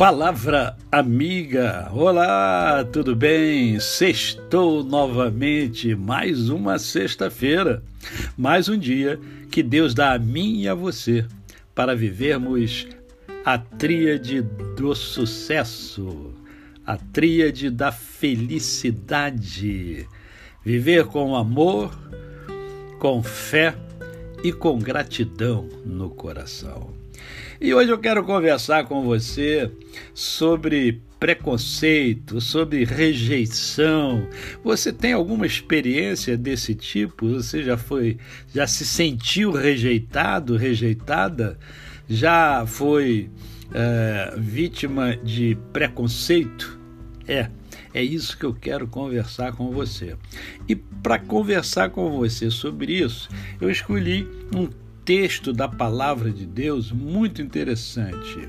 Palavra amiga, olá, tudo bem? Sextou novamente, mais uma sexta-feira, mais um dia que Deus dá a mim e a você para vivermos a tríade do sucesso, a tríade da felicidade. Viver com amor, com fé e com gratidão no coração. E hoje eu quero conversar com você sobre preconceito, sobre rejeição. Você tem alguma experiência desse tipo? Você já foi, já se sentiu rejeitado, rejeitada? Já foi é, vítima de preconceito? É, é isso que eu quero conversar com você. E para conversar com você sobre isso, eu escolhi um texto da palavra de Deus muito interessante,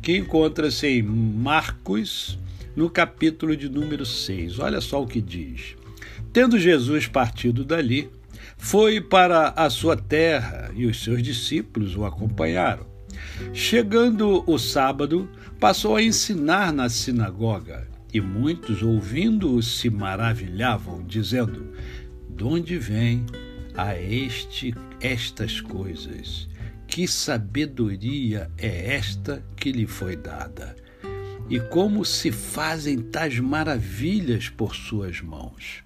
que encontra-se em Marcos, no capítulo de número 6. Olha só o que diz. Tendo Jesus partido dali, foi para a sua terra e os seus discípulos o acompanharam. Chegando o sábado, passou a ensinar na sinagoga, e muitos, ouvindo-o, se maravilhavam, dizendo: De onde vem a este estas coisas. Que sabedoria é esta que lhe foi dada? E como se fazem tais maravilhas por suas mãos?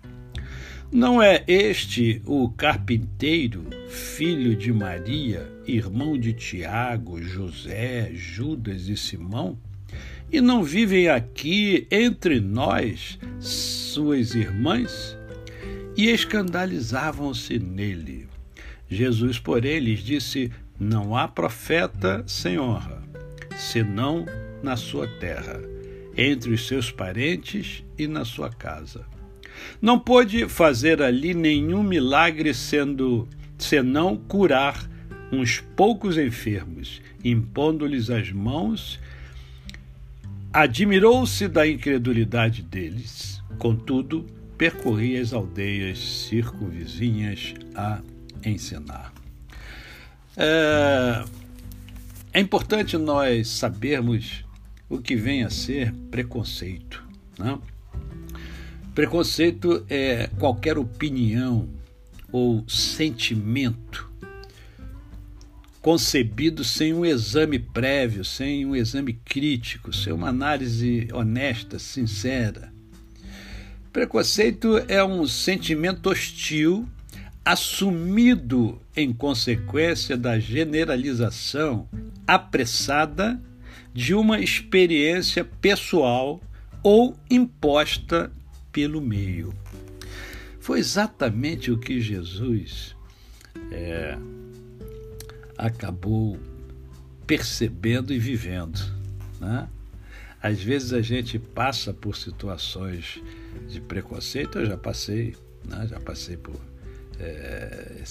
Não é este o carpinteiro, filho de Maria, irmão de Tiago, José, Judas e Simão? E não vivem aqui entre nós suas irmãs? E escandalizavam-se nele. Jesus, porém, lhes disse: Não há profeta sem honra, senão na sua terra, entre os seus parentes e na sua casa. Não pôde fazer ali nenhum milagre sendo senão curar uns poucos enfermos, impondo-lhes as mãos. Admirou-se da incredulidade deles. Contudo, percorria as aldeias circunvizinhas a ensinar. É, é importante nós sabermos o que vem a ser preconceito. Né? Preconceito é qualquer opinião ou sentimento concebido sem um exame prévio, sem um exame crítico, sem uma análise honesta, sincera, Preconceito é um sentimento hostil assumido em consequência da generalização apressada de uma experiência pessoal ou imposta pelo meio. Foi exatamente o que Jesus é, acabou percebendo e vivendo. Né? Às vezes a gente passa por situações de preconceito, eu já passei, né? já passei por. É,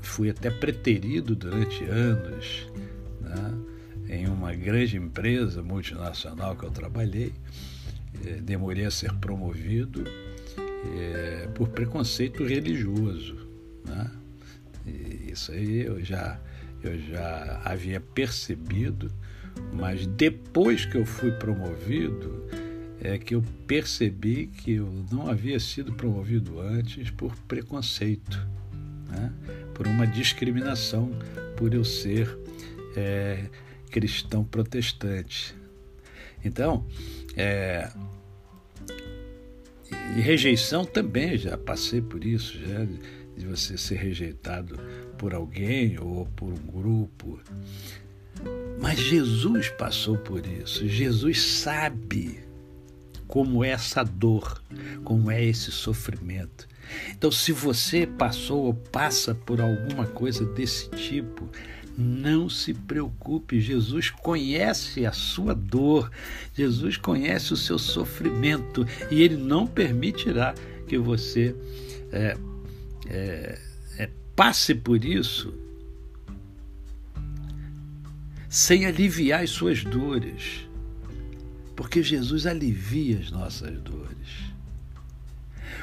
fui até preterido durante anos né? em uma grande empresa multinacional que eu trabalhei. É, demorei a ser promovido é, por preconceito religioso. Né? Isso aí eu já, eu já havia percebido mas depois que eu fui promovido, é que eu percebi que eu não havia sido promovido antes por preconceito, né? por uma discriminação, por eu ser é, cristão protestante. Então, é, e rejeição também, já passei por isso, já de você ser rejeitado por alguém ou por um grupo. Mas Jesus passou por isso. Jesus sabe como é essa dor, como é esse sofrimento. Então, se você passou ou passa por alguma coisa desse tipo, não se preocupe, Jesus conhece a sua dor, Jesus conhece o seu sofrimento e Ele não permitirá que você é, é, é, passe por isso sem aliviar as suas dores, porque Jesus alivia as nossas dores.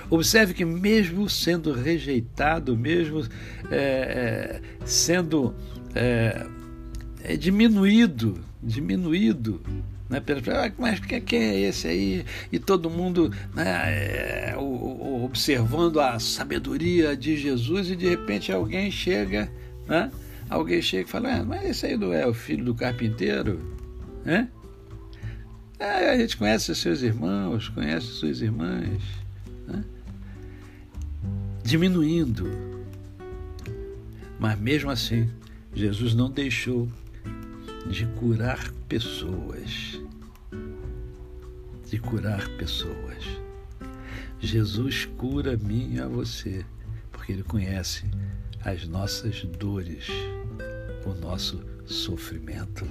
Observe que, mesmo sendo rejeitado, mesmo é, é, sendo é, é, diminuído, diminuído, Né? Mas quem é esse aí? E todo mundo né, é, observando a sabedoria de Jesus e de repente alguém chega, né? alguém chega e fala, ah, mas esse aí não é o filho do carpinteiro? Né? É, a gente conhece seus irmãos, conhece suas irmãs. Né? Diminuindo. Mas mesmo assim, Jesus não deixou de curar pessoas. De curar pessoas. Jesus cura a mim e a você, porque Ele conhece as nossas dores, o nosso sofrimento.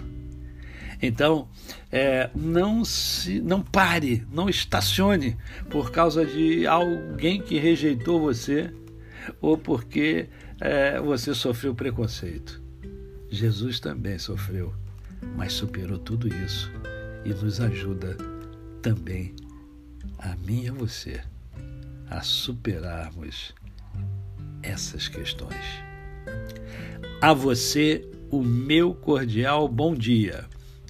Então, é, não se, não pare, não estacione por causa de alguém que rejeitou você ou porque é, você sofreu preconceito. Jesus também sofreu, mas superou tudo isso e nos ajuda também, a mim e a você, a superarmos essas questões. A você, o meu cordial bom dia.